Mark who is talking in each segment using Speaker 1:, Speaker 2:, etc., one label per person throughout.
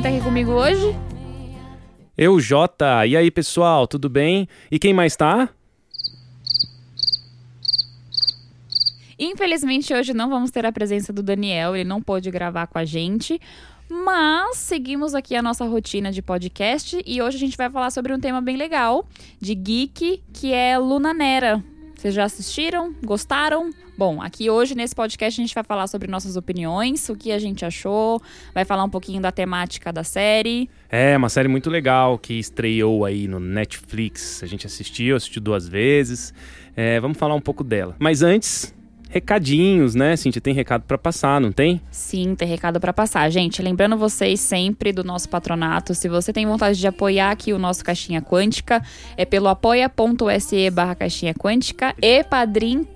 Speaker 1: Quem tá aqui comigo hoje?
Speaker 2: Eu, Jota. E aí, pessoal, tudo bem? E quem mais tá?
Speaker 1: Infelizmente, hoje não vamos ter a presença do Daniel, ele não pôde gravar com a gente. Mas seguimos aqui a nossa rotina de podcast e hoje a gente vai falar sobre um tema bem legal de geek, que é Luna Nera. Vocês já assistiram? Gostaram? Bom, aqui hoje nesse podcast a gente vai falar sobre nossas opiniões, o que a gente achou, vai falar um pouquinho da temática da série.
Speaker 2: É, uma série muito legal que estreou aí no Netflix. A gente assistiu, assistiu duas vezes. É, vamos falar um pouco dela. Mas antes, recadinhos, né, Cintia? Tem recado para passar, não tem?
Speaker 1: Sim, tem recado para passar. Gente, lembrando vocês sempre do nosso patronato, se você tem vontade de apoiar aqui o nosso Caixinha Quântica, é pelo apoia.se barra Caixinha Quântica e padrim.com.br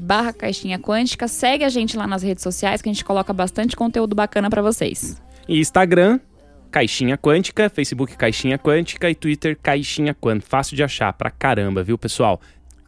Speaker 1: barra Caixinha Quântica. Segue a gente lá nas redes sociais que a gente coloca bastante conteúdo bacana para vocês.
Speaker 2: E Instagram, Caixinha Quântica, Facebook Caixinha Quântica e Twitter Caixinha Quant. Fácil de achar pra caramba, viu, pessoal?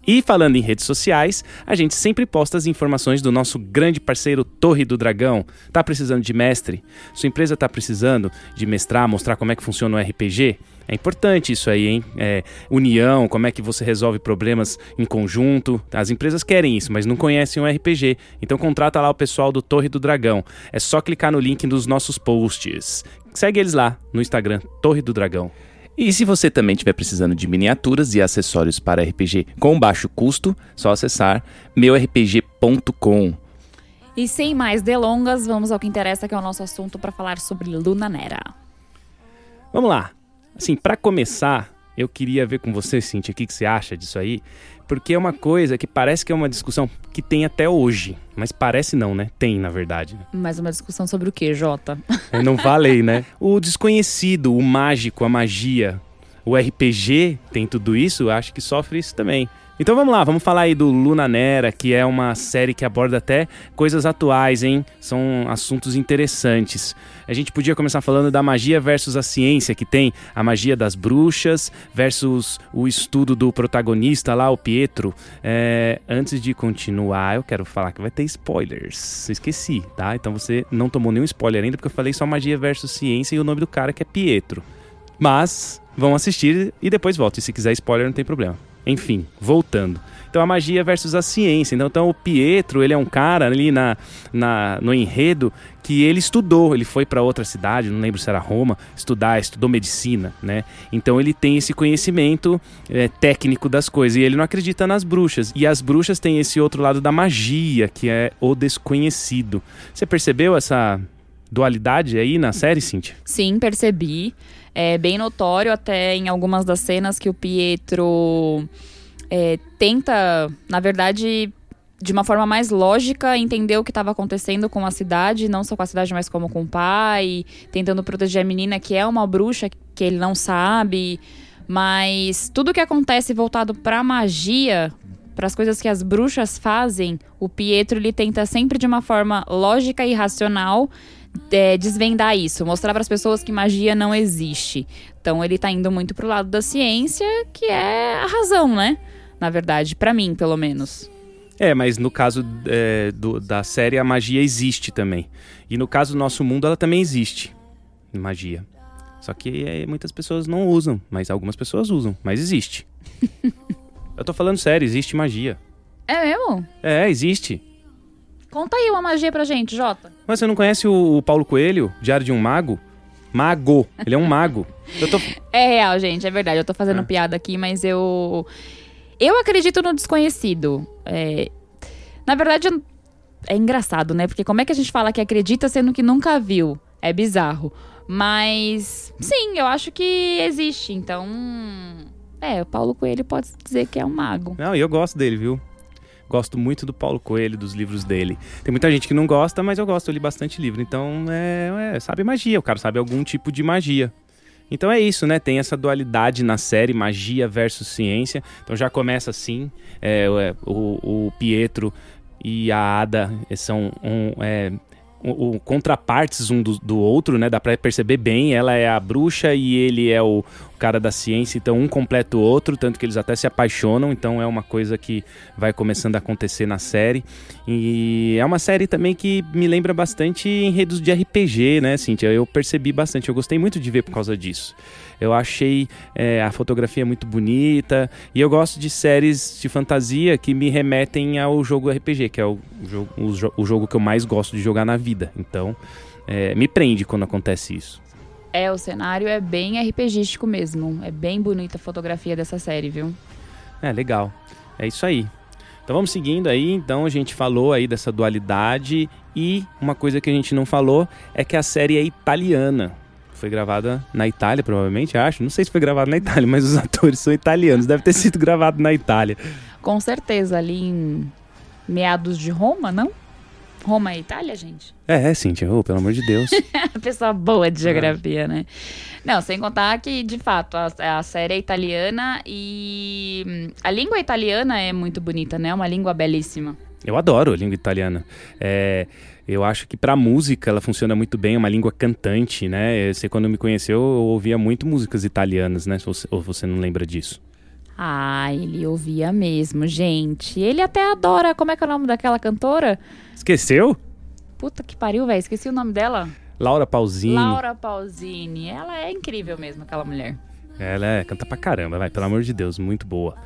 Speaker 2: E falando em redes sociais, a gente sempre posta as informações do nosso grande parceiro Torre do Dragão. Tá precisando de mestre? Sua empresa tá precisando de mestrar, mostrar como é que funciona o RPG? É importante isso aí, hein? É, união, como é que você resolve problemas em conjunto. As empresas querem isso, mas não conhecem o RPG. Então contrata lá o pessoal do Torre do Dragão. É só clicar no link dos nossos posts. Segue eles lá no Instagram, Torre do Dragão.
Speaker 3: E se você também estiver precisando de miniaturas e acessórios para RPG com baixo custo, só acessar meurpg.com.
Speaker 1: E sem mais delongas, vamos ao que interessa, que é o nosso assunto para falar sobre Luna Nera.
Speaker 2: Vamos lá. Assim, para começar, eu queria ver com você, Cintia, o que, que você acha disso aí. Porque é uma coisa que parece que é uma discussão que tem até hoje. Mas parece não, né? Tem, na verdade.
Speaker 1: Mais uma discussão sobre o que, Jota?
Speaker 2: Eu não falei, né? O desconhecido, o mágico, a magia. O RPG tem tudo isso, acho que sofre isso também. Então vamos lá, vamos falar aí do Luna Nera, que é uma série que aborda até coisas atuais, hein? São assuntos interessantes. A gente podia começar falando da magia versus a ciência, que tem a magia das bruxas versus o estudo do protagonista lá, o Pietro. É, antes de continuar, eu quero falar que vai ter spoilers. Esqueci, tá? Então você não tomou nenhum spoiler ainda, porque eu falei só magia versus ciência e o nome do cara que é Pietro. Mas vão assistir e depois volta. E se quiser spoiler, não tem problema. Enfim, voltando. Então a magia versus a ciência. Então, então o Pietro, ele é um cara ali na, na, no enredo que ele estudou, ele foi para outra cidade, não lembro se era Roma, estudar, estudou medicina, né? Então ele tem esse conhecimento é, técnico das coisas e ele não acredita nas bruxas. E as bruxas têm esse outro lado da magia, que é o desconhecido. Você percebeu essa dualidade aí na série, Cintia?
Speaker 1: Sim, percebi. É bem notório até em algumas das cenas que o Pietro é, tenta, na verdade, de uma forma mais lógica, entender o que estava acontecendo com a cidade, não só com a cidade, mas como com o pai, tentando proteger a menina que é uma bruxa que ele não sabe. Mas tudo que acontece voltado para magia, para as coisas que as bruxas fazem, o Pietro ele tenta sempre de uma forma lógica e racional é, desvendar isso, mostrar para as pessoas que magia não existe. Então ele tá indo muito pro lado da ciência, que é a razão, né? Na verdade, para mim, pelo menos.
Speaker 2: É, mas no caso é, do, da série, a magia existe também. E no caso do nosso mundo, ela também existe. Magia. Só que é, muitas pessoas não usam, mas algumas pessoas usam, mas existe. Eu tô falando sério, existe magia.
Speaker 1: É mesmo?
Speaker 2: É, existe.
Speaker 1: Conta aí uma magia pra gente, Jota.
Speaker 2: Mas você não conhece o, Paulo Coelho, Diário de um Mago? Mago. Ele é um mago.
Speaker 1: Tô... É real, gente, é verdade. Eu tô fazendo é. piada aqui, mas eu. Eu acredito no desconhecido. É... Na verdade, é engraçado, né? Porque como é que a gente fala que acredita sendo que nunca viu? É bizarro. Mas, sim, eu acho que existe. Então. É, o Paulo Coelho pode dizer que é um mago.
Speaker 2: Não, e eu gosto dele, viu? Gosto muito do Paulo Coelho, dos livros dele. Tem muita gente que não gosta, mas eu gosto, eu li bastante livro. Então, é, é, sabe magia, o cara sabe algum tipo de magia. Então é isso, né? Tem essa dualidade na série, magia versus ciência. Então já começa assim, é, o, o, Pietro e a Ada são um, é, o, o contrapartes um do, do, outro, né? Dá pra perceber bem. Ela é a bruxa e ele é o, o, cara da ciência, então um completa o outro, tanto que eles até se apaixonam. Então é uma coisa que vai começando a acontecer na série. E é uma série também que me lembra bastante enredos de RPG, né, Cintia? Eu percebi bastante, eu gostei muito de ver por causa disso. Eu achei é, a fotografia muito bonita e eu gosto de séries de fantasia que me remetem ao jogo RPG, que é o jogo, o, o jogo que eu mais gosto de jogar na vida. Então, é, me prende quando acontece isso.
Speaker 1: É, o cenário é bem RPGístico mesmo. É bem bonita a fotografia dessa série, viu?
Speaker 2: É, legal. É isso aí. Então vamos seguindo aí. Então a gente falou aí dessa dualidade e uma coisa que a gente não falou é que a série é italiana foi gravada na Itália, provavelmente, acho. Não sei se foi gravada na Itália, mas os atores são italianos. Deve ter sido gravado na Itália.
Speaker 1: Com certeza, ali em meados de Roma, não? Roma é Itália, gente?
Speaker 2: É, é Cintia, oh, pelo amor de Deus.
Speaker 1: Pessoa boa de geografia, é. né? Não, sem contar que, de fato, a, a, série é italiana e hum, a língua italiana é muito bonita, né? É uma língua belíssima.
Speaker 2: Eu adoro a língua italiana. É, eu acho que para música ela funciona muito bem, é uma língua cantante, né? Você quando me conheceu, eu ouvia muito músicas italianas, né? Ou você não lembra disso?
Speaker 1: Ah, ele ouvia mesmo, gente. Ele até adora. Como é que é o nome daquela cantora?
Speaker 2: Esqueceu?
Speaker 1: Puta que pariu, velho. Esqueci o nome dela.
Speaker 2: Laura Pausini.
Speaker 1: Laura Pausini. Ela é incrível mesmo, aquela mulher.
Speaker 2: Ela é, canta pra caramba, vai, pelo amor de Deus, muito boa.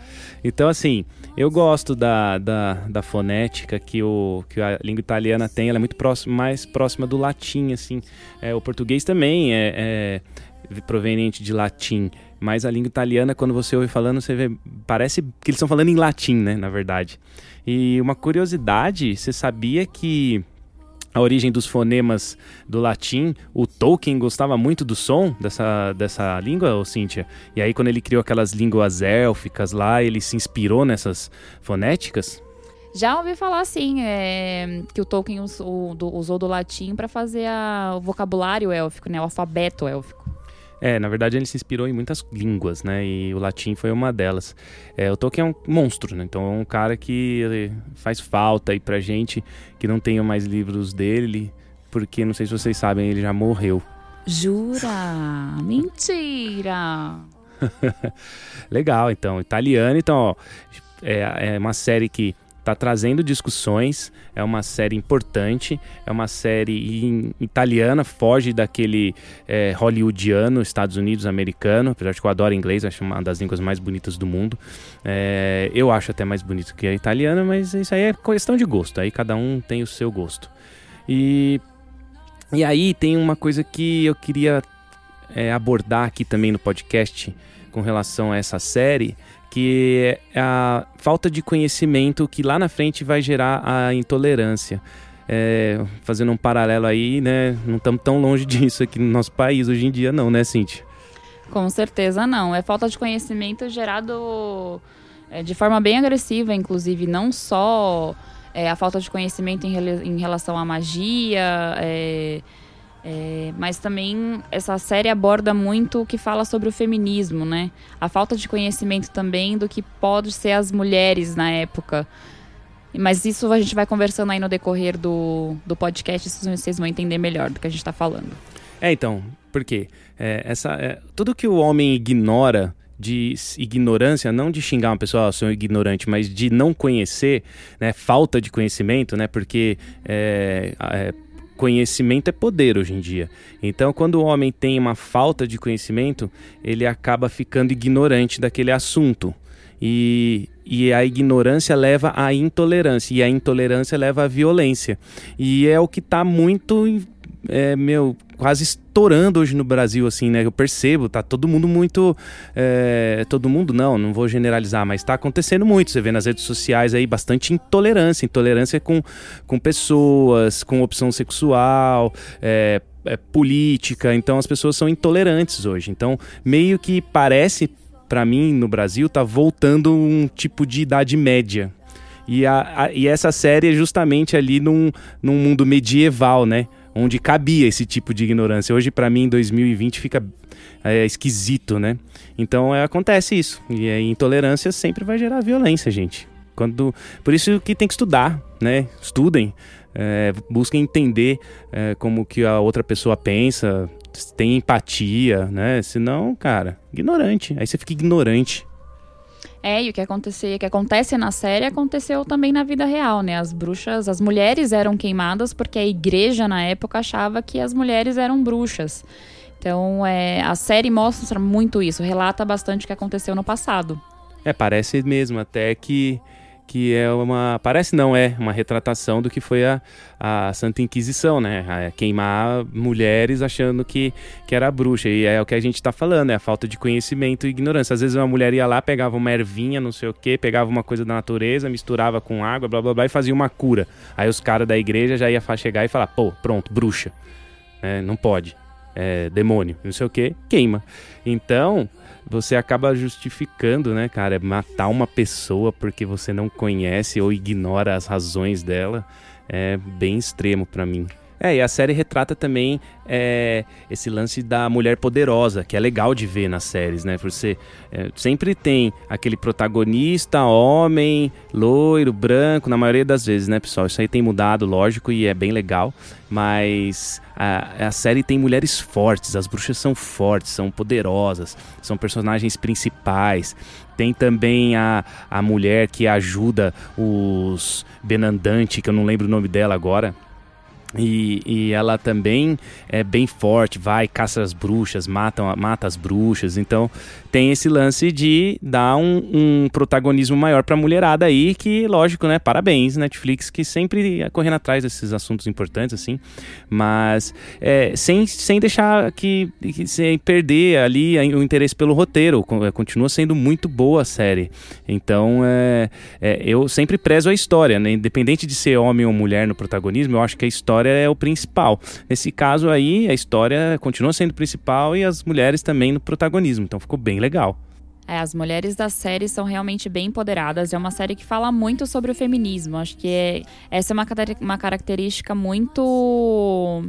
Speaker 2: Então, assim, eu gosto da, da, da fonética que, o, que a língua italiana tem, ela é muito mais próxima do latim, assim. É, o português também é, é proveniente de latim, mas a língua italiana, quando você ouve falando, você vê, parece que eles estão falando em latim, né, na verdade. E uma curiosidade, você sabia que a origem dos fonemas do latim, o Tolkien gostava muito do som dessa, dessa língua, ou Cíntia? E aí, quando ele criou aquelas línguas élficas lá, ele se inspirou nessas fonéticas?
Speaker 1: Já ouvi falar, sim, é, que o Tolkien usou, usou do latim para fazer a, o vocabulário élfico, né, o alfabeto élfico.
Speaker 2: É, na verdade ele se inspirou em muitas línguas, né? E o latim foi uma delas. É, o Tolkien é um monstro, né? Então é um cara que faz falta aí pra gente que não tenha mais livros dele, porque não sei se vocês sabem, ele já morreu.
Speaker 1: Jura? Mentira!
Speaker 2: Legal, então. Italiano, então, ó, é, é uma série que está trazendo discussões. É uma série importante, é uma série italiana, foge daquele é, hollywoodiano, Estados Unidos americano, apesar de que eu adoro inglês, acho uma das línguas mais bonitas do mundo. É, eu acho até mais bonito que a italiana, mas isso aí é questão de gosto, aí cada um tem o seu gosto. E, e aí tem uma coisa que eu queria é, abordar aqui também no podcast com relação a essa série, que é a falta de conhecimento que lá na frente vai gerar a intolerância. É, fazendo um paralelo aí, né? Não estamos tão longe disso aqui no nosso país hoje em dia, não, né, Cintia?
Speaker 1: Com certeza não. É falta de conhecimento gerado é, de forma bem agressiva, inclusive, não só é, a falta de conhecimento em, em relação à magia. É, é, mas também essa série aborda muito o que fala sobre o feminismo, né? A falta de conhecimento também do que pode ser as mulheres na época. Mas isso a gente vai conversando aí no decorrer do, do podcast, vocês vão entender melhor do que a gente está falando.
Speaker 2: É, então, por quê? É, essa, é, tudo que o homem ignora de ignorância, não de xingar uma pessoa, oh, sou ignorante, mas de não conhecer, né, falta de conhecimento, né, porque é, é, conhecimento é poder hoje em dia. Então, quando o homem tem uma falta de conhecimento, ele acaba ficando ignorante daquele assunto. E, e a ignorância leva à intolerância, e a intolerância leva à violência. E é o que está muito é, meu, quase estourando hoje no Brasil, assim, né? Eu percebo, tá todo mundo muito. É, todo mundo não, não vou generalizar, mas tá acontecendo muito. Você vê nas redes sociais aí bastante intolerância, intolerância com, com pessoas, com opção sexual, é, é, política. Então as pessoas são intolerantes hoje. Então, meio que parece, para mim, no Brasil, tá voltando um tipo de idade média. E, a, a, e essa série é justamente ali num, num mundo medieval, né? Onde cabia esse tipo de ignorância. Hoje, para mim, em 2020, fica é, esquisito, né? Então é, acontece isso. E a intolerância sempre vai gerar violência, gente. Quando, por isso que tem que estudar, né? Estudem, é, busquem entender é, como que a outra pessoa pensa, tem empatia, né? Senão, cara, ignorante. Aí você fica ignorante.
Speaker 1: É, e o que, acontecia, que acontece na série aconteceu também na vida real, né? As bruxas, as mulheres eram queimadas porque a igreja na época achava que as mulheres eram bruxas. Então, é, a série mostra muito isso, relata bastante o que aconteceu no passado.
Speaker 2: É, parece mesmo até que que é uma. Parece não, é uma retratação do que foi a, a Santa Inquisição, né? A queimar mulheres achando que, que era bruxa. E é o que a gente tá falando, é a falta de conhecimento e ignorância. Às vezes uma mulher ia lá, pegava uma ervinha, não sei o quê, pegava uma coisa da natureza, misturava com água, blá blá blá, e fazia uma cura. Aí os caras da igreja já iam chegar e falar, pô, pronto, bruxa. É, não pode. É, demônio, não sei o que, queima. Então, você acaba justificando, né, cara, matar uma pessoa porque você não conhece ou ignora as razões dela é bem extremo para mim. É, e a série retrata também é, esse lance da mulher poderosa, que é legal de ver nas séries, né? Você é, sempre tem aquele protagonista, homem, loiro, branco, na maioria das vezes, né, pessoal? Isso aí tem mudado, lógico, e é bem legal. Mas a, a série tem mulheres fortes, as bruxas são fortes, são poderosas, são personagens principais. Tem também a, a mulher que ajuda os Benandante, que eu não lembro o nome dela agora e, e, ela também é bem forte, vai, caça as bruxas, mata, mata as bruxas. Então tem esse lance de dar um, um protagonismo maior pra mulherada aí, que, lógico, né? Parabéns, Netflix, que sempre correndo atrás desses assuntos importantes, assim. Mas é, sem, sem deixar que, que sem perder ali o interesse pelo roteiro. É, continua sendo muito boa a série. Então é, é, eu sempre prezo a história, né? Independente de ser homem ou mulher no protagonismo, eu acho que a história história é o principal. Nesse caso aí, a história continua sendo principal e as mulheres também no protagonismo. Então ficou bem legal.
Speaker 1: É, as mulheres da série são realmente bem empoderadas. É uma série que fala muito sobre o feminismo. Acho que é, essa é uma, uma característica muito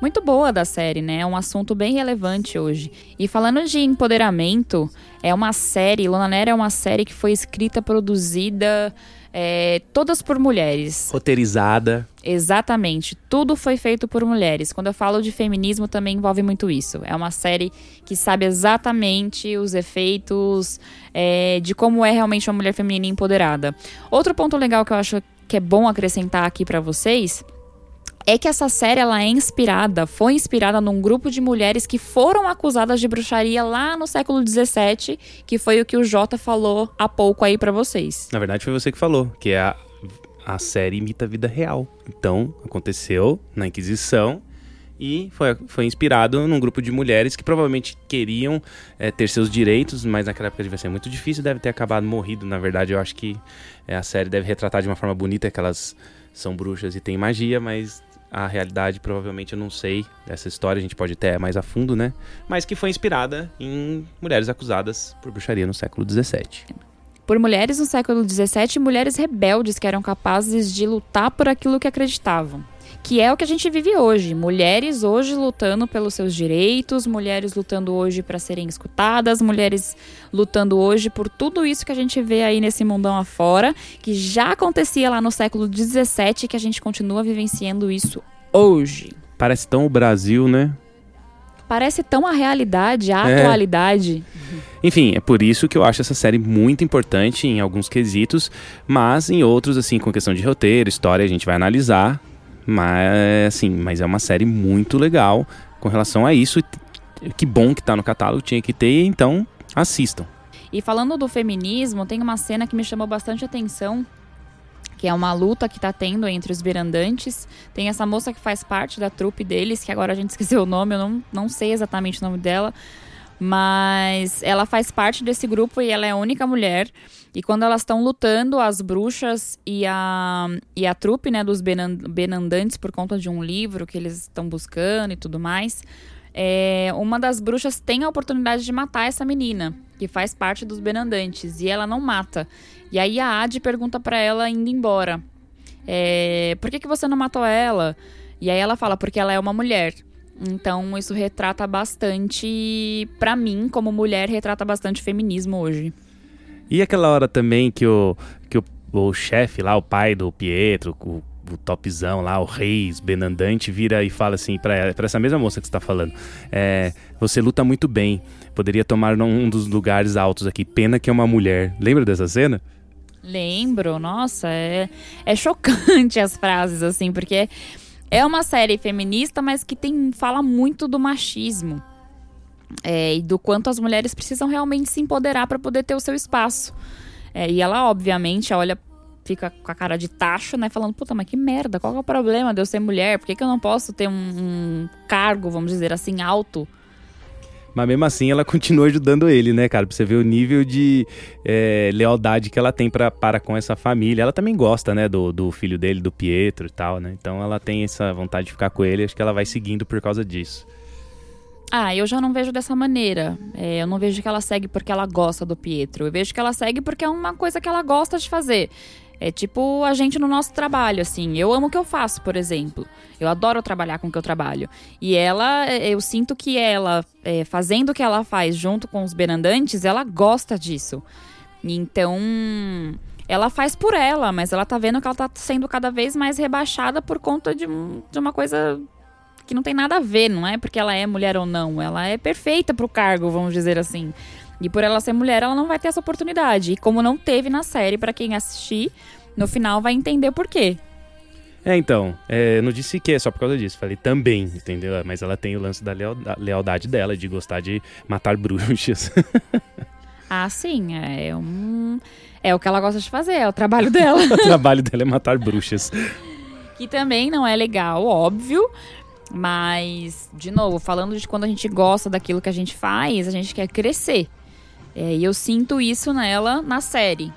Speaker 1: muito boa da série, né? É um assunto bem relevante hoje. E falando de empoderamento, é uma série, Luna Nera é uma série que foi escrita, produzida, é, todas por mulheres.
Speaker 2: Roteirizada.
Speaker 1: Exatamente. Tudo foi feito por mulheres. Quando eu falo de feminismo, também envolve muito isso. É uma série que sabe exatamente os efeitos é, de como é realmente uma mulher feminina empoderada. Outro ponto legal que eu acho que é bom acrescentar aqui para vocês é que essa série ela é inspirada, foi inspirada num grupo de mulheres que foram acusadas de bruxaria lá no século XVII, que foi o que o Jota falou há pouco aí para vocês.
Speaker 2: Na verdade foi você que falou, que é a, a série imita a vida real. Então aconteceu na Inquisição e foi, foi inspirado num grupo de mulheres que provavelmente queriam é, ter seus direitos, mas naquela época devia ser muito difícil, deve ter acabado morrido. Na verdade, eu acho que é, a série deve retratar de uma forma bonita que elas são bruxas e têm magia, mas a realidade provavelmente eu não sei dessa história, a gente pode até mais a fundo, né? Mas que foi inspirada em mulheres acusadas por bruxaria no século XVII.
Speaker 1: Por mulheres no século XVII mulheres rebeldes que eram capazes de lutar por aquilo que acreditavam que é o que a gente vive hoje. Mulheres hoje lutando pelos seus direitos, mulheres lutando hoje para serem escutadas, mulheres lutando hoje por tudo isso que a gente vê aí nesse mundão afora, que já acontecia lá no século XVII, que a gente continua vivenciando isso hoje.
Speaker 2: Parece tão o Brasil, né?
Speaker 1: Parece tão a realidade, a é. atualidade.
Speaker 2: Enfim, é por isso que eu acho essa série muito importante em alguns quesitos, mas em outros, assim, com questão de roteiro, história, a gente vai analisar. Mas, assim, mas é uma série muito legal com relação a isso. Que bom que tá no catálogo, tinha que ter, então assistam.
Speaker 1: E falando do feminismo, tem uma cena que me chamou bastante atenção, que é uma luta que tá tendo entre os berandantes. Tem essa moça que faz parte da trupe deles, que agora a gente esqueceu o nome, eu não, não sei exatamente o nome dela, mas ela faz parte desse grupo e ela é a única mulher. E quando elas estão lutando, as bruxas e a, e a trupe né, dos Benandantes, por conta de um livro que eles estão buscando e tudo mais, é, uma das bruxas tem a oportunidade de matar essa menina, que faz parte dos Benandantes, e ela não mata. E aí a Adi pergunta para ela indo embora: é, Por que, que você não matou ela? E aí ela fala: Porque ela é uma mulher. Então isso retrata bastante, para mim, como mulher, retrata bastante feminismo hoje.
Speaker 2: E aquela hora também que o, que o, o chefe lá, o pai do Pietro, o, o topzão lá, o reis, Benandante, vira e fala assim pra, essa mesma moça que você tá falando. É, você luta muito bem, poderia tomar um dos lugares altos aqui, pena que é uma mulher. Lembra dessa cena?
Speaker 1: Lembro, nossa, é, é chocante as frases, assim, porque é uma série feminista, mas que tem fala muito do machismo. É, e do quanto as mulheres precisam realmente se empoderar para poder ter o seu espaço. É, e ela, obviamente, olha, fica com a cara de tacho, né? Falando, puta, mas que merda, qual é o problema de eu ser mulher? Por que, que eu não posso ter um, um cargo, vamos dizer assim, alto?
Speaker 2: Mas mesmo assim ela continua ajudando ele, né, cara? Pra você ver o nível de é, lealdade que ela tem pra, para com essa família. Ela também gosta, né, do, do filho dele, do Pietro e tal, né? Então ela tem essa vontade de ficar com ele. Acho que ela vai seguindo por causa disso.
Speaker 1: Ah, eu já não vejo dessa maneira. É, eu não vejo que ela segue porque ela gosta do Pietro. Eu vejo que ela segue porque é uma coisa que ela gosta de fazer. É tipo a gente no nosso trabalho, assim. Eu amo o que eu faço, por exemplo. Eu adoro trabalhar com o que eu trabalho. E ela, é, eu sinto que ela, é, fazendo o que ela faz junto com os berandantes, ela gosta disso. Então, ela faz por ela, mas ela tá vendo que ela tá sendo cada vez mais rebaixada por conta de, de uma coisa que não tem nada a ver, não é porque ela é mulher ou não. Ela é perfeita pro cargo, vamos dizer assim. E por ela ser mulher, ela não vai ter essa oportunidade. E como não teve na série, para quem assistir, no final vai entender por quê.
Speaker 2: É, então, é, não disse que é só por causa disso, falei também, entendeu? Mas ela tem o lance da lealdade dela, de gostar de matar bruxas.
Speaker 1: ah, sim, é um... É o que ela gosta de fazer, é o trabalho dela.
Speaker 2: o trabalho dela é matar bruxas.
Speaker 1: Que também não é legal, óbvio, mas, de novo, falando de quando a gente gosta daquilo que a gente faz, a gente quer crescer. É, e eu sinto isso nela na série.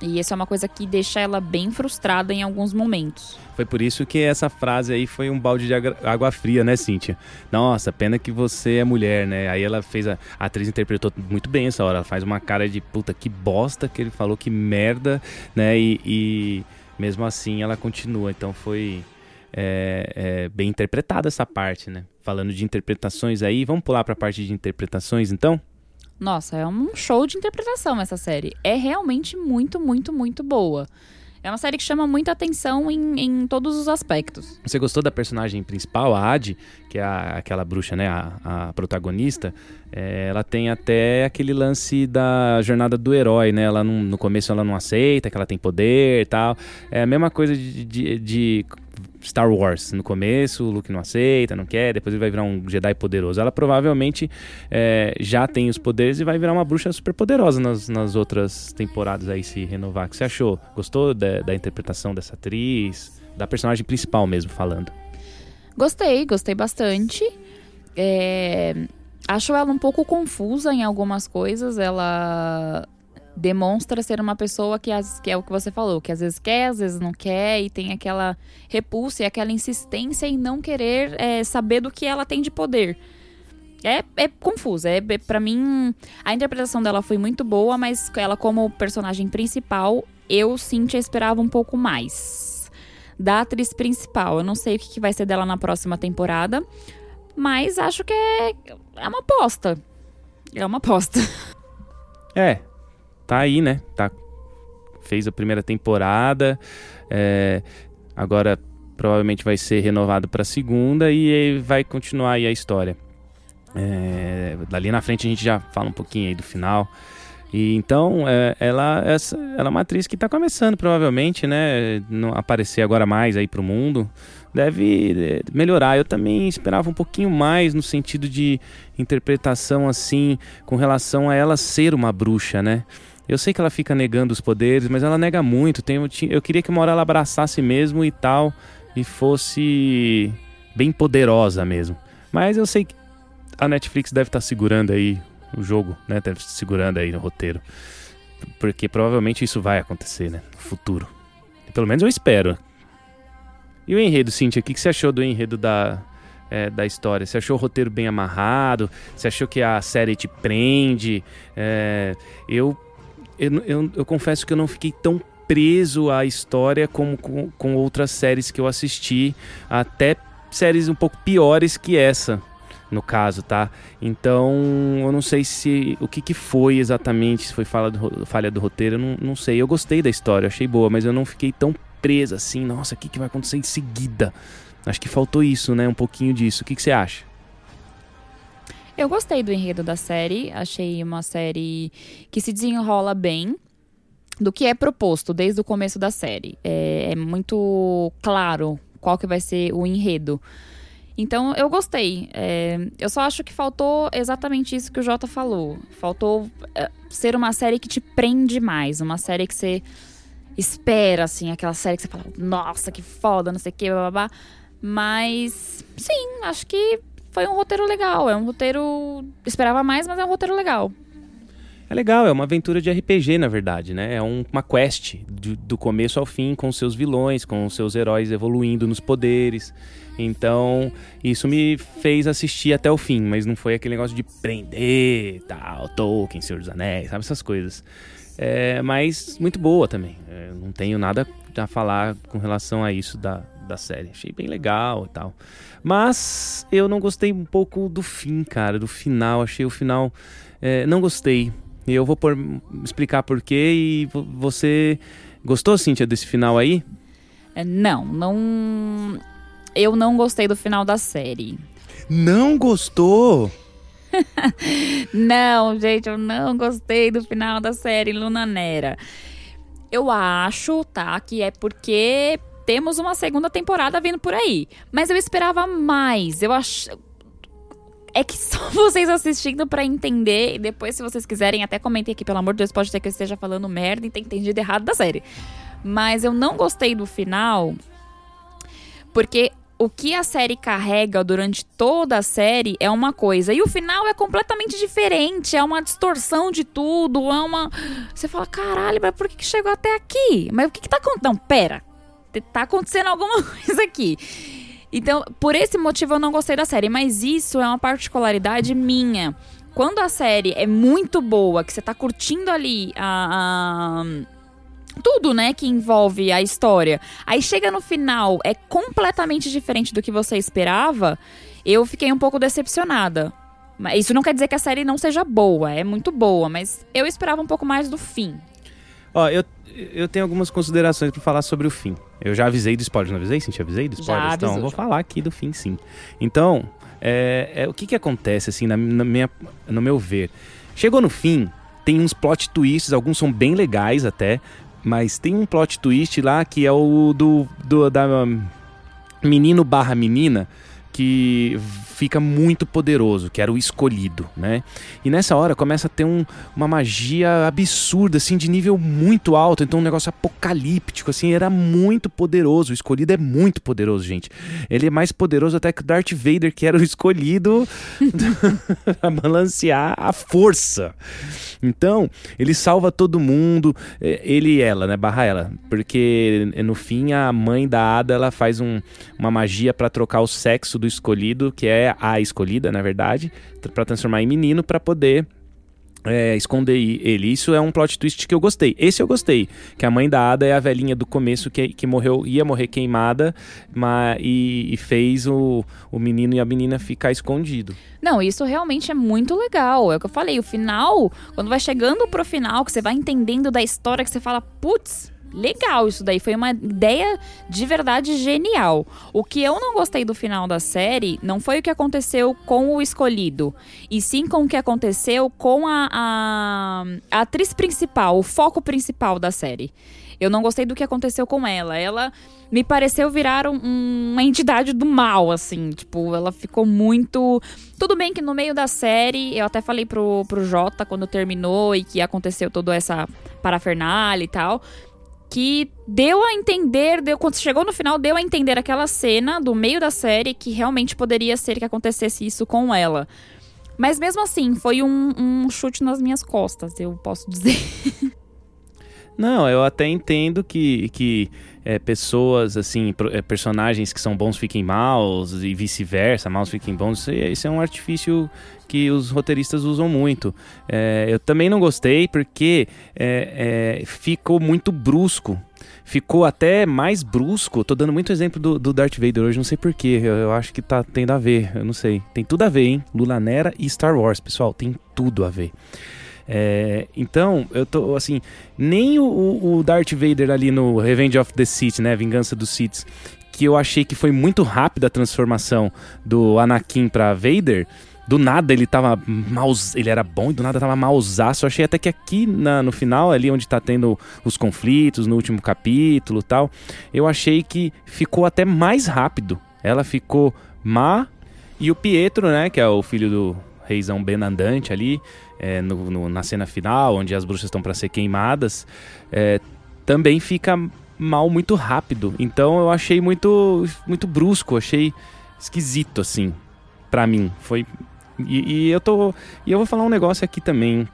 Speaker 1: E isso é uma coisa que deixa ela bem frustrada em alguns momentos.
Speaker 2: Foi por isso que essa frase aí foi um balde de água fria, né, Cíntia? Nossa, pena que você é mulher, né? Aí ela fez, a, a atriz interpretou muito bem essa hora. Ela faz uma cara de puta, que bosta que ele falou, que merda, né? E, e mesmo assim ela continua. Então foi é, é, bem interpretada essa parte, né? Falando de interpretações aí, vamos pular para a parte de interpretações então?
Speaker 1: Nossa, é um show de interpretação essa série. É realmente muito, muito, muito boa. É uma série que chama muita atenção em, em todos os aspectos.
Speaker 2: Você gostou da personagem principal, a Adi, que é a, aquela bruxa, né, a, a protagonista? É, ela tem até aquele lance da jornada do herói, né? Ela não, no começo ela não aceita que ela tem poder e tal. É a mesma coisa de, de, de Star Wars. No começo, o Luke não aceita, não quer, depois ele vai virar um Jedi poderoso. Ela provavelmente é, já tem os poderes e vai virar uma bruxa super poderosa nas, nas outras temporadas aí, se renovar. O que você achou? Gostou da, da interpretação dessa atriz? Da personagem principal mesmo, falando.
Speaker 1: Gostei, gostei bastante. É, acho ela um pouco confusa em algumas coisas. Ela demonstra ser uma pessoa que, que é o que você falou, que às vezes quer, às vezes não quer, e tem aquela repulsa e aquela insistência em não querer é, saber do que ela tem de poder. É, é confusa. É, é para mim, a interpretação dela foi muito boa, mas ela, como personagem principal, eu, Cintia, esperava um pouco mais. Da atriz principal. Eu não sei o que, que vai ser dela na próxima temporada, mas acho que é, é uma aposta. É uma aposta.
Speaker 2: É, tá aí, né? Tá, fez a primeira temporada, é, agora provavelmente vai ser renovado para segunda e vai continuar aí a história. É, dali na frente a gente já fala um pouquinho aí do final. E então é, ela, essa, ela é uma atriz que está começando provavelmente, né? Não aparecer agora mais aí pro mundo. Deve é, melhorar. Eu também esperava um pouquinho mais no sentido de interpretação assim, com relação a ela ser uma bruxa, né? Eu sei que ela fica negando os poderes, mas ela nega muito. Tem, eu queria que uma hora ela abraçasse mesmo e tal, e fosse bem poderosa mesmo. Mas eu sei que a Netflix deve estar tá segurando aí o jogo, né? Estar segurando aí no roteiro. Porque provavelmente isso vai acontecer, né? No futuro. Pelo menos eu espero. E o enredo, Cintia, o que você achou do enredo da, é, da história? Você achou o roteiro bem amarrado? Você achou que a série te prende? É, eu eu, eu, eu confesso que eu não fiquei tão preso à história como com, com, outras séries que eu assisti, até séries um pouco piores que essa. No caso, tá? Então, eu não sei se o que, que foi exatamente, se foi falha do, falha do roteiro, eu não, não sei. Eu gostei da história, achei boa, mas eu não fiquei tão presa assim, nossa, o que, que vai acontecer em seguida? Acho que faltou isso, né? Um pouquinho disso. O que, que você acha?
Speaker 1: Eu gostei do enredo da série, achei uma série que se desenrola bem do que é proposto desde o começo da série. É, é muito claro qual que vai ser o enredo. Então eu gostei. É, eu só acho que faltou exatamente isso que o Jota falou. Faltou é, ser uma série que te prende mais, uma série que você espera, assim, aquela série que você fala, nossa, que foda, não sei o que, babá. Mas sim, acho que foi um roteiro legal. É um roteiro. Esperava mais, mas é um roteiro legal.
Speaker 2: É legal, é uma aventura de RPG, na verdade, né? É um, uma quest de, do começo ao fim, com seus vilões, com seus heróis evoluindo nos poderes. Então, isso me fez assistir até o fim, mas não foi aquele negócio de prender, tal, Tolkien, Senhor dos Anéis, sabe? Essas coisas. É, mas muito boa também. É, não tenho nada a falar com relação a isso da, da série. Achei bem legal e tal. Mas eu não gostei um pouco do fim, cara, do final. Achei o final. É, não gostei. E eu vou por, explicar por quê. E você gostou, Cíntia, desse final aí?
Speaker 1: É, não, não. Eu não gostei do final da série.
Speaker 2: Não gostou?
Speaker 1: não, gente, eu não gostei do final da série Luna Nera. Eu acho, tá, que é porque temos uma segunda temporada vindo por aí. Mas eu esperava mais. Eu acho. É que só vocês assistindo para entender. E depois, se vocês quiserem, até comentem aqui, pelo amor de Deus, pode ser que eu esteja falando merda e tenha entendido errado da série. Mas eu não gostei do final. Porque o que a série carrega durante toda a série é uma coisa. E o final é completamente diferente. É uma distorção de tudo. É uma. Você fala, caralho, mas por que chegou até aqui? Mas o que, que tá acontecendo? Não, pera. Tá acontecendo alguma coisa aqui. Então, por esse motivo eu não gostei da série. Mas isso é uma particularidade minha. Quando a série é muito boa, que você tá curtindo ali a, a tudo, né, que envolve a história. Aí chega no final, é completamente diferente do que você esperava. Eu fiquei um pouco decepcionada. Isso não quer dizer que a série não seja boa, é muito boa, mas eu esperava um pouco mais do fim.
Speaker 2: Ó, eu, eu tenho algumas considerações para falar sobre o fim. Eu já avisei do spoiler, não avisei, sim? Te avisei do spoiler?
Speaker 1: Já
Speaker 2: então,
Speaker 1: avisou,
Speaker 2: vou
Speaker 1: já.
Speaker 2: falar aqui do fim, sim. Então, é, é, o que que acontece, assim, na, na minha, no meu ver? Chegou no fim, tem uns plot twists, alguns são bem legais até, mas tem um plot twist lá que é o do, do da um, menino barra menina que fica muito poderoso, que era o escolhido, né? E nessa hora começa a ter um, uma magia absurda, assim, de nível muito alto, então um negócio apocalíptico, assim, era muito poderoso. O escolhido é muito poderoso, gente. Ele é mais poderoso até que o Darth Vader, que era o escolhido para balancear a força. Então, ele salva todo mundo, eh, ele e ela, né? Barra ela. Porque no fim a mãe da Ada ela faz um, uma magia para trocar o sexo do escolhido, que é a escolhida, na verdade, para transformar em menino para poder é, esconder ele. Isso é um plot twist que eu gostei. Esse eu gostei. Que a mãe da Ada é a velhinha do começo que, que morreu, ia morrer queimada mas, e, e fez o, o menino e a menina ficar escondido.
Speaker 1: Não, isso realmente é muito legal. É o que eu falei, o final, quando vai chegando pro final, que você vai entendendo da história, que você fala, putz, legal isso daí. Foi uma ideia de verdade genial. O que eu não gostei do final da série não foi o que aconteceu com o escolhido, e sim com o que aconteceu com a, a, a atriz principal, o foco principal da série. Eu não gostei do que aconteceu com ela. Ela me pareceu virar um- um- uma entidade do mal, assim. Tipo, ela ficou muito. Tudo bem que no meio da série, eu até falei pro, pro Jota quando terminou e que aconteceu toda essa parafernália e tal. Que deu a entender, deu, quando chegou no final, deu a entender aquela cena do meio da série que realmente poderia ser que acontecesse isso com ela. Mas mesmo assim, foi um, um chute nas minhas costas, eu posso dizer.
Speaker 2: Não, eu até entendo que, que é, pessoas, assim, pro- é, personagens que são bons fiquem maus e vice-versa, maus fiquem bons. Isso, é- é um artifício que os roteiristas usam muito. É, eu também não gostei porque é, é, ficou muito brusco. Ficou até mais brusco. Tô dando muito exemplo do, do Darth Vader hoje, não sei porquê. Eu, eu acho que tá tendo a ver, eu não sei. Tem tudo a ver, hein? Lula Nera e Star Wars, pessoal. Tem tudo a ver. É, então, eu tô assim, nem o, o- Darth Vader ali no Revenge of the Sith, né, Vingança dos Sith, que eu achei que foi muito rápida a transformação do Anakin pra Vader. Do nada ele tava maus, ele era bom e do nada tava mausaço. Eu achei até que aqui na- no final, ali onde tá tendo os conflitos, no último capítulo tal, eu achei que ficou até mais rápido. Ela ficou má e o Pietro, né, que é o filho do reizão Ben Andante ali, é, no- no- na cena final, onde as bruxas estão para ser queimadas, é, também fica mal muito rápido. Então eu achei muito, muito brusco, achei esquisito assim, pra mim. Foi e, e eu tô e eu vou falar um negócio aqui também.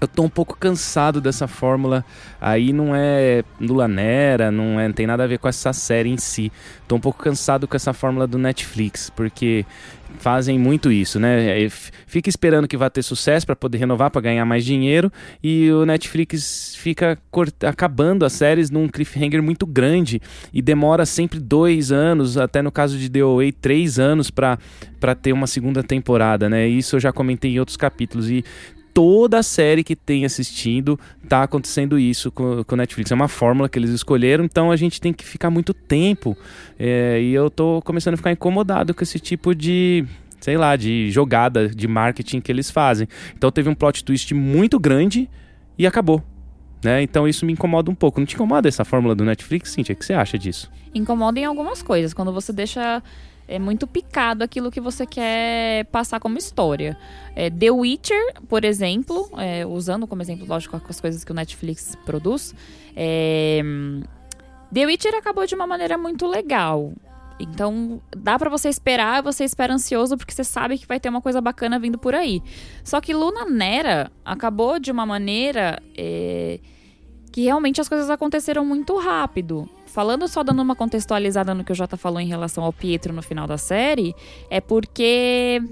Speaker 2: Eu tô um pouco cansado dessa fórmula. Aí não é Lula Nera, não, é, não tem nada a ver com essa série em si. Tô um pouco cansado com essa fórmula do Netflix, porque fazem muito isso, né? É, Fica esperando que vá ter sucesso para poder renovar, para ganhar mais dinheiro, e o Netflix fica acabando as séries num cliffhanger muito grande e demora sempre dois anos, até no caso de The Away, três anos para ter uma segunda temporada, né? Isso eu já comentei em outros capítulos e toda a série que tem assistindo tá acontecendo isso com, com Netflix. É uma fórmula que eles escolheram, então a gente tem que ficar muito tempo. é, e eu tô começando a ficar incomodado com esse tipo de. Sei lá, de jogada de marketing que eles fazem. Então teve um plot twist muito grande e acabou. Né? Então isso me incomoda um pouco. Não te incomoda essa fórmula do Netflix, Cintia? O que você acha disso?
Speaker 1: Incomoda em algumas coisas, quando você deixa é, muito picado aquilo que você quer passar como história. É, The Witcher, por exemplo, é, usando como exemplo, lógico, as coisas que o Netflix produz, é, The Witcher acabou de uma maneira muito legal. Então, dá pra você esperar, você espera ansioso porque você sabe que vai ter uma coisa bacana vindo por aí. Só que Luna Nera acabou de uma maneira é, que realmente as coisas aconteceram muito rápido. Falando só dando uma contextualizada no que o Jota falou em relação ao Pietro no final da série, é porque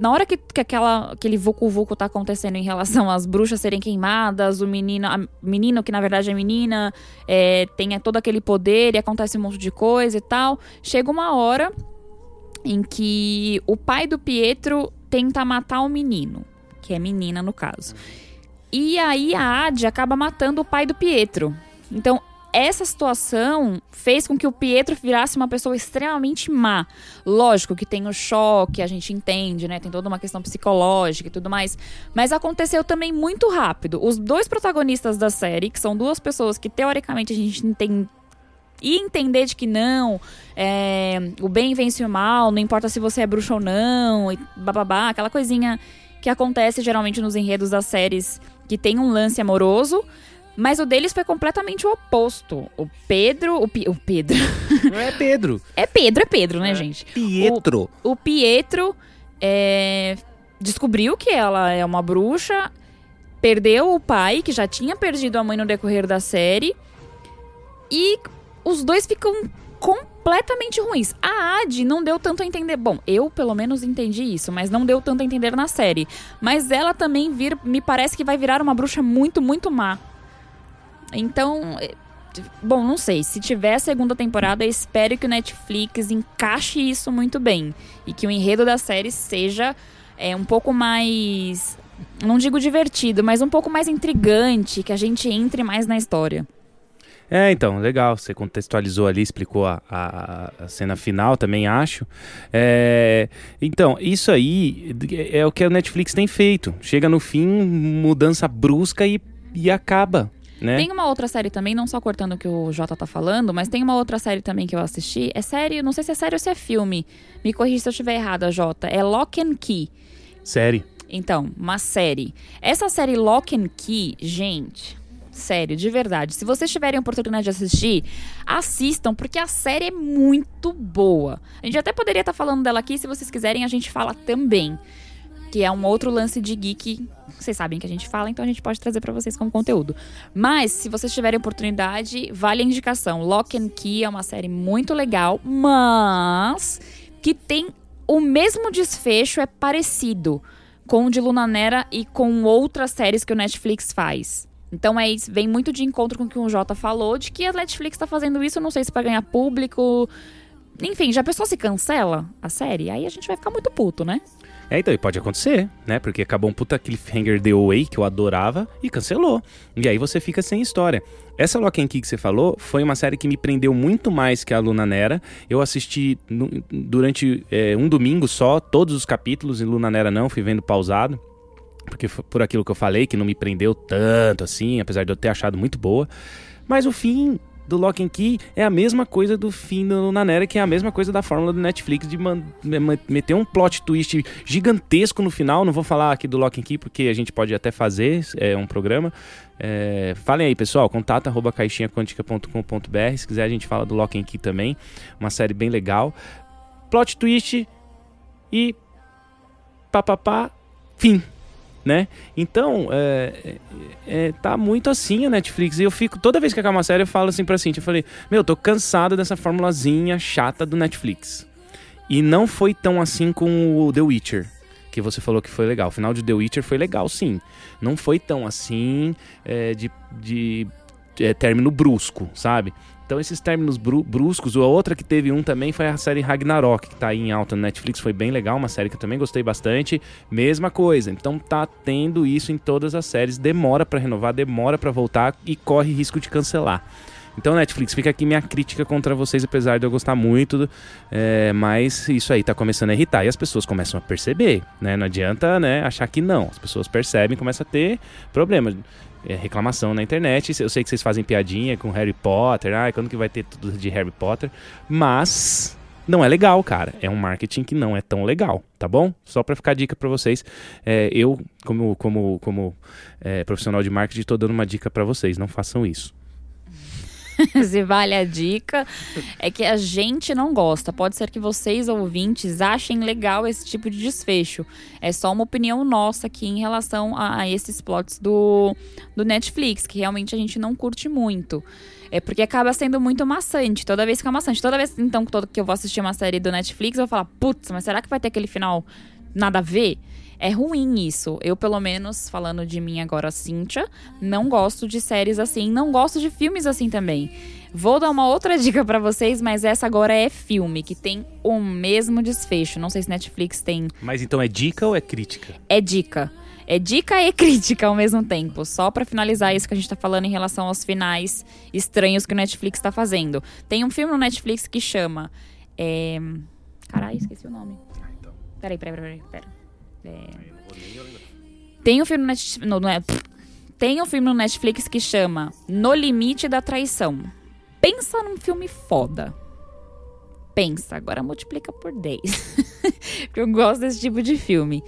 Speaker 1: na hora que, que aquela, aquele vucu-vucu tá acontecendo em relação às bruxas serem queimadas, o menino, a menino que na verdade é menina, é, tem todo aquele poder e acontece um monte de coisa e tal, chega uma hora em que o pai do Pietro tenta matar o menino, que é menina no caso. E aí a Adi acaba matando o pai do Pietro. Então, essa situação fez com que o Pietro virasse uma pessoa extremamente má. Lógico que tem o choque, a gente entende, né? Tem toda uma questão psicológica e tudo mais. Mas aconteceu também muito rápido. Os dois protagonistas da série, que são duas pessoas que teoricamente a gente tem e entender de que não, é, o bem vence o mal, não importa se você é bruxo ou não, e bababá, aquela coisinha que acontece geralmente nos enredos das séries que tem um lance amoroso. Mas o deles foi completamente o oposto. O Pedro. O, o Pedro.
Speaker 2: Não é Pedro.
Speaker 1: É Pedro, é Pedro, né, gente?
Speaker 2: Pietro.
Speaker 1: O Pietro é, descobriu que ela é uma bruxa, perdeu o pai, que já tinha perdido a mãe no decorrer da série, e os dois ficam completamente ruins. A Adi não deu tanto a entender. Bom, eu pelo menos entendi isso, mas não deu tanto a entender na série. Mas ela também vir, me parece que vai virar uma bruxa muito, muito má. Então, é, bom, não sei. Se tiver segunda temporada, espero que o Netflix encaixe isso muito bem. E que o enredo da série seja é, um pouco mais. Não digo divertido, mas um pouco mais intrigante, que a gente entre mais na história.
Speaker 2: É, então, legal. Você contextualizou ali, explicou a, a, a cena final, também acho. É, então, isso aí é o que a Netflix tem feito. Chega no fim, mudança brusca e, e acaba. Né?
Speaker 1: Tem uma outra série também, não só cortando o que o Jota tá falando, mas tem uma outra série também que eu assisti. É série, não sei se é série ou se é filme. Me corrija se eu estiver errada, Jota. É Lock and Key.
Speaker 2: Série.
Speaker 1: Então, uma série. Essa série Lock and Key, gente, sério, de verdade. Se vocês tiverem oportunidade de assistir, assistam, porque a série é muito boa. A gente até poderia estar falando dela aqui, se vocês quiserem, a gente fala também. Que é um outro lance de geek. Vocês sabem que a gente fala, então a gente pode trazer para vocês como conteúdo. Mas, se vocês tiverem oportunidade, vale a indicação. Lock and Key é uma série muito legal, mas que tem o mesmo desfecho, é parecido com o de Luna Nera e com outras séries que o Netflix faz. Então é isso, vem muito de encontro com o que o Jota falou, de que a Netflix tá fazendo isso, não sei se para ganhar público. Enfim, já a pessoa se cancela a série, aí a gente vai ficar muito puto, né?
Speaker 2: É, então, e pode acontecer, né? Porque acabou um puta cliffhanger The Away, que eu adorava, e cancelou. E aí você fica sem história. Essa Lock and Key que você falou foi uma série que me prendeu muito mais que a Luna Nera. Eu assisti no, durante é, um domingo só, todos os capítulos, e Luna Nera não, fui vendo pausado. Porque por aquilo que eu falei, que não me prendeu tanto assim, apesar de eu ter achado muito boa. Mas o fim do Lock and Key é a mesma coisa do fim do Nanera, que é a mesma coisa da fórmula do Netflix de meter um plot twist gigantesco no final. Não vou falar aqui do Lock and Key, porque a gente pode até fazer é, um programa. É, falem aí, pessoal, contato arroba caixinhaquântica.com.br. Se quiser, a gente fala do Lock and Key também. Uma série bem legal. Plot twist e papapá, fim né? Então, é, é, é, tá muito assim a Netflix. E eu fico, toda vez que acaba uma série, eu falo assim pra Cintia, eu falei, meu, tô cansado dessa formulazinha chata do Netflix. E não foi tão assim com o The Witcher, que você falou que foi legal. O final de The Witcher foi legal, sim. Não foi tão assim é, de, de, é, término brusco, sabe? Então esses términos bru bruscos, a outra que teve um também foi a série Ragnarok, que tá em alta no Netflix, foi bem legal, uma série que eu também gostei bastante. Mesma coisa. Então tá tendo isso em todas as séries, demora para renovar, demora para voltar e corre risco de cancelar. Então, Netflix, fica aqui minha crítica contra vocês, apesar de eu gostar muito, é, mas isso aí tá começando a irritar e as pessoas começam a perceber, né? Não adianta, né, achar que não. As pessoas percebem, começa a ter problema é, reclamação na internet. Eu sei que vocês fazem piadinha com Harry Potter, ah, quando que vai ter tudo de Harry Potter? Mas não é legal, cara. É um marketing que não é tão legal, tá bom? Só para ficar dica para vocês. É, eu, como, como, como é, profissional de marketing, estou dando uma dica para vocês. Não façam isso.
Speaker 1: se vale a dica, é que a gente não gosta. Pode ser que vocês, ouvintes, achem legal esse tipo de desfecho. É só uma opinião nossa aqui em relação a, a esses plots do, do Netflix, que realmente a gente não curte muito. É porque acaba sendo muito maçante. Toda vez fica maçante. Toda vez, então, que eu vou assistir uma série do Netflix, eu vou falar, putz, mas será que vai ter aquele final nada a ver? É ruim isso. Eu, pelo menos, falando de mim agora, Cíntia, não gosto de séries assim, não gosto de filmes assim também. Vou dar uma outra dica para vocês, mas essa agora é filme, que tem o mesmo desfecho. Não sei se Netflix tem.
Speaker 2: Mas então é dica ou é crítica?
Speaker 1: É dica. É dica e crítica ao mesmo tempo. Só para finalizar isso que a gente tá falando em relação aos finais estranhos que o Netflix tá fazendo. Tem um filme no Netflix que chama. É... Caralho, esqueci o nome. Ah, então. Peraí, peraí, peraí, peraí. É... Tem um filme no Netflix. É, tem um filme no Netflix que chama No Limite da Traição. Pensa num filme foda. Pensa, agora multiplica por 10. Porque eu gosto desse tipo de filme.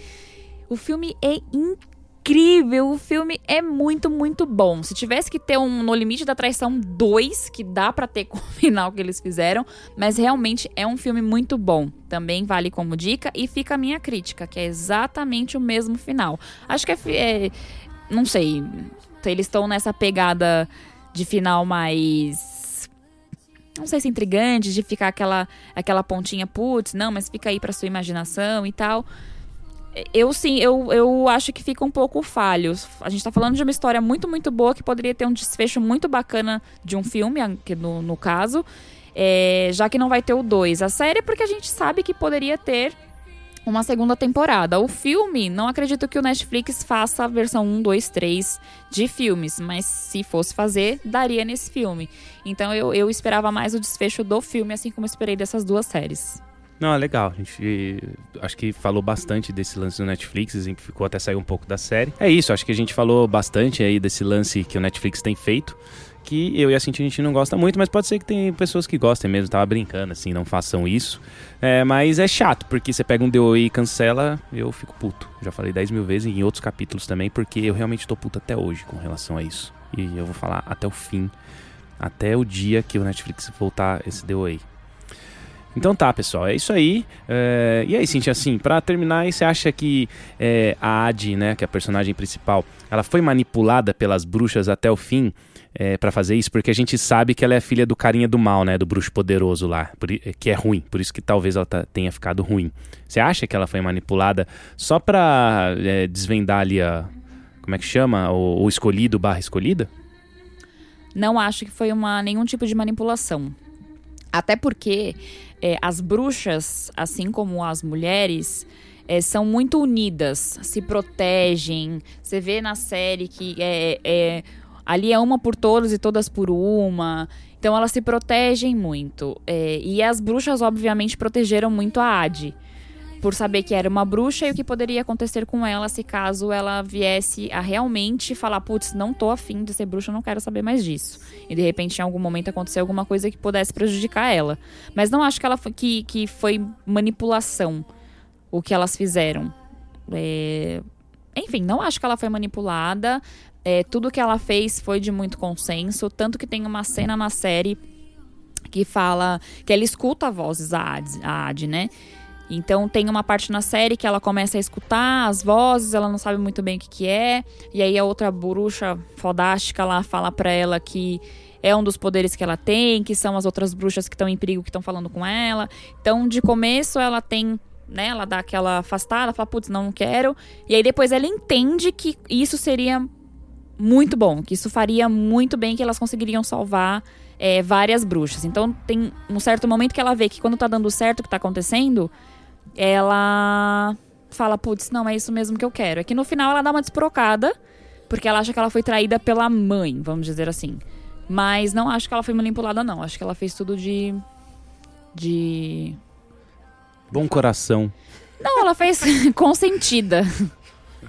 Speaker 1: O filme é incrível incrível. O filme é muito, muito bom. Se tivesse que ter um No Limite da Traição 2, que dá para ter com o final que eles fizeram, mas realmente é um filme muito bom. Também vale como dica e fica a minha crítica, que é exatamente o mesmo final. Acho que é, é não sei, eles estão nessa pegada de final mais não sei se intrigante, de ficar aquela aquela pontinha putz, não, mas fica aí para sua imaginação e tal. Eu sim, eu, eu acho que fica um pouco falho. A gente tá falando de uma história muito, muito boa que poderia ter um desfecho muito bacana de um filme, no, no caso. É, já que não vai ter o 2. A série é porque a gente sabe que poderia ter uma segunda temporada. O filme, não acredito que o Netflix faça a versão 1, 2, 3 de filmes, mas se fosse fazer, daria nesse filme. Então eu, eu esperava mais o desfecho do filme, assim como esperei dessas duas séries.
Speaker 2: Não, é legal. A gente acho que falou bastante desse lance do Netflix, exemplificou até sair um pouco da série. É isso, acho que a gente falou bastante aí desse lance que o Netflix tem feito. Que eu e a Cintia a gente não gosta muito, mas pode ser que tem pessoas que gostem mesmo. Tava brincando, assim, não façam isso. É, mas é chato, porque você pega um DOI e cancela, eu fico puto. Já falei 10 mil vezes em outros capítulos também, porque eu realmente tô puto até hoje com relação a isso. E eu vou falar até o fim, até o dia que o Netflix voltar esse DOI. Então tá, pessoal, é isso aí. É, e aí, Cintia, assim, pra terminar, você acha que é, a Adi, né, que é a personagem principal, ela foi manipulada pelas bruxas até o fim é, para fazer isso? Porque a gente sabe que ela é filha do carinha do mal, né, do bruxo poderoso lá, por, que é ruim, por isso que talvez ela tá, tenha ficado ruim. Você acha que ela foi manipulada só pra é, desvendar ali a... Como é que chama? O, o escolhido barra escolhida?
Speaker 1: Não acho que foi uma, nenhum tipo de manipulação. Até porque é, as bruxas, assim como as mulheres, é, são muito unidas, se protegem. Você vê na série que é, é, ali é uma por todos e todas por uma. Então elas se protegem muito. É, e as bruxas, obviamente, protegeram muito a Adi por saber que era uma bruxa e o que poderia acontecer com ela se caso ela viesse a realmente falar, putz, não tô afim de ser bruxa, não quero saber mais disso. E de repente em algum momento acontecer alguma coisa que pudesse prejudicar ela. Mas não acho que ela que, que foi manipulação o que elas fizeram. É... Enfim, não acho que ela foi manipulada. É, tudo que ela fez foi de muito consenso, tanto que tem uma cena na série que fala que ela escuta vozes a Ad, a Ad né? Então tem uma parte na série que ela começa a escutar as vozes, ela não sabe muito bem o que, que é. E aí a outra bruxa fodástica lá fala pra ela que é um dos poderes que ela tem, que são as outras bruxas que estão em perigo que estão falando com ela. Então, de começo, ela tem. Né, ela dá aquela afastada, fala, putz, não, quero. E aí depois ela entende que isso seria muito bom, que isso faria muito bem, que elas conseguiriam salvar é, várias bruxas. Então tem um certo momento que ela vê que quando tá dando certo o que tá acontecendo, ela fala, putz, não, é isso mesmo que eu quero. É que no final ela dá uma desprocada, porque ela acha que ela foi traída pela mãe, vamos dizer assim. Mas não acho que ela foi manipulada, não. Acho que ela fez tudo de. de.
Speaker 2: Bom coração.
Speaker 1: Não, ela fez consentida.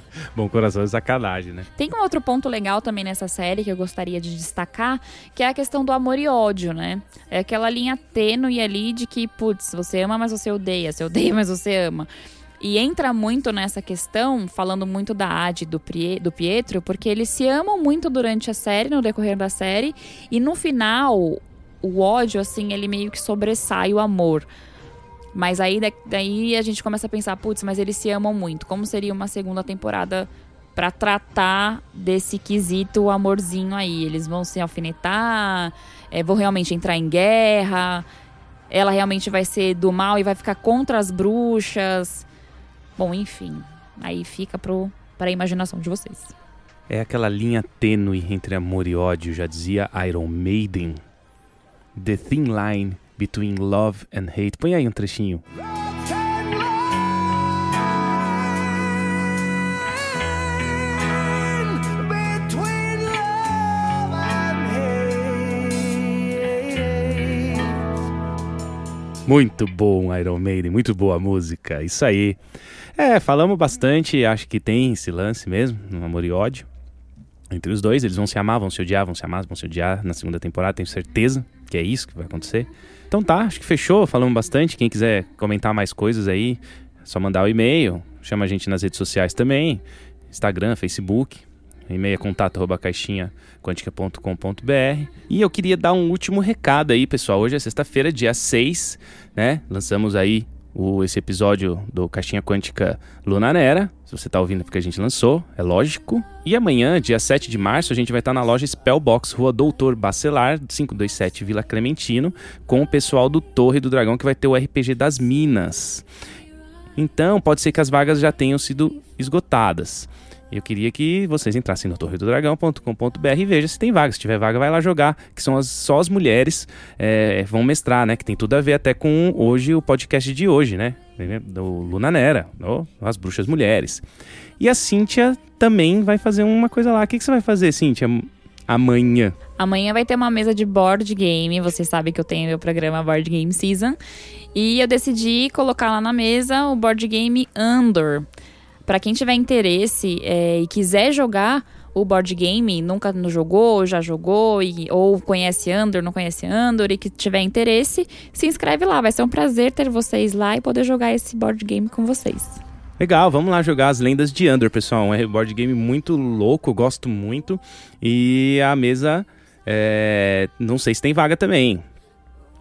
Speaker 2: Bom coração é sacanagem, né?
Speaker 1: Tem um outro ponto legal também nessa série que eu gostaria de destacar, que é a questão do amor e ódio, né? É aquela linha tênue ali de que, putz, você ama, mas você odeia, você odeia, mas você ama. E entra muito nessa questão, falando muito da Ad do, do Pietro, porque eles se amam muito durante a série, no decorrer da série, e no final, o ódio, assim, ele meio que sobressai o amor. Mas aí daí a gente começa a pensar, putz, mas eles se amam muito. Como seria uma segunda temporada para tratar desse quesito amorzinho aí? Eles vão se alfinetar, é, vão realmente entrar em guerra, ela realmente vai ser do mal e vai ficar contra as bruxas. Bom, enfim, aí fica pro, para a imaginação de vocês.
Speaker 2: É aquela linha tênue entre amor e ódio, já dizia Iron Maiden. The thin line Between Love and Hate. Põe aí um trechinho. Muito bom, Iron Maiden, muito boa música, isso aí. É, falamos bastante, acho que tem esse lance mesmo, no amor e ódio. Entre os dois, eles vão se amar, vão se odiar, vão se amar, vão se odiar na segunda temporada, tenho certeza que é isso que vai acontecer. Então tá, acho que fechou, falamos bastante. Quem quiser comentar mais coisas aí, é só mandar o e-mail. Chama a gente nas redes sociais também. Instagram, Facebook. E-mail é contato arroba quantica.com.br. E eu queria dar um último recado aí, pessoal. Hoje é sexta-feira, dia 6, né? Lançamos aí o, esse episódio do Caixinha Quântica Lunanera. Se você está ouvindo porque a gente lançou, é lógico. E amanhã, dia 7 de março, a gente vai estar tá na loja Spellbox, Rua Doutor Bacelar, 527 Vila Clementino, com o pessoal do Torre do Dragão que vai ter o RPG das Minas. Então, pode ser que as vagas já tenham sido esgotadas. Eu queria que vocês entrassem no torredodragão.com.br e vejam se tem vaga. Se tiver vaga, vai lá jogar, que são as, só as mulheres é, vão mestrar, né? Que tem tudo a ver até com hoje o podcast de hoje, né? Do Luna Nera, do, as bruxas mulheres. E a Cíntia também vai fazer uma coisa lá. O que, que você vai fazer, Cíntia, amanhã?
Speaker 1: Amanhã vai ter uma mesa de board game. Você sabe que eu tenho meu programa Board Game Season. E eu decidi colocar lá na mesa o board game Andor. Para quem tiver interesse é, e quiser jogar o board game, nunca jogou, já jogou, e, ou conhece Andor, não conhece Andor, e que tiver interesse, se inscreve lá. Vai ser um prazer ter vocês lá e poder jogar esse board game com vocês.
Speaker 2: Legal, vamos lá jogar as lendas de Andor, pessoal. É um board game muito louco, gosto muito. E a mesa, é... não sei se tem vaga também.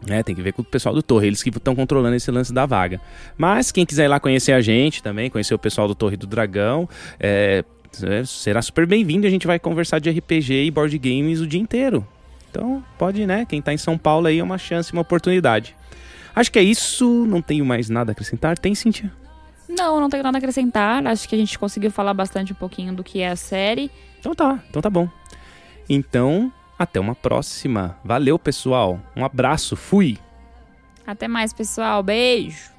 Speaker 2: É, tem que ver com o pessoal do Torre, eles que estão controlando esse lance da vaga. Mas quem quiser ir lá conhecer a gente também, conhecer o pessoal do Torre do Dragão, é, é, será super bem-vindo. A gente vai conversar de RPG e board games o dia inteiro. Então, pode, né? Quem tá em São Paulo aí é uma chance, uma oportunidade. Acho que é isso. Não tenho mais nada a acrescentar. Tem, Cintia?
Speaker 1: Não, não tenho nada a acrescentar. Acho que a gente conseguiu falar bastante um pouquinho do que é a série.
Speaker 2: Então tá, então tá bom. Então, até uma próxima. Valeu, pessoal. Um abraço. Fui.
Speaker 1: Até mais, pessoal. Beijo.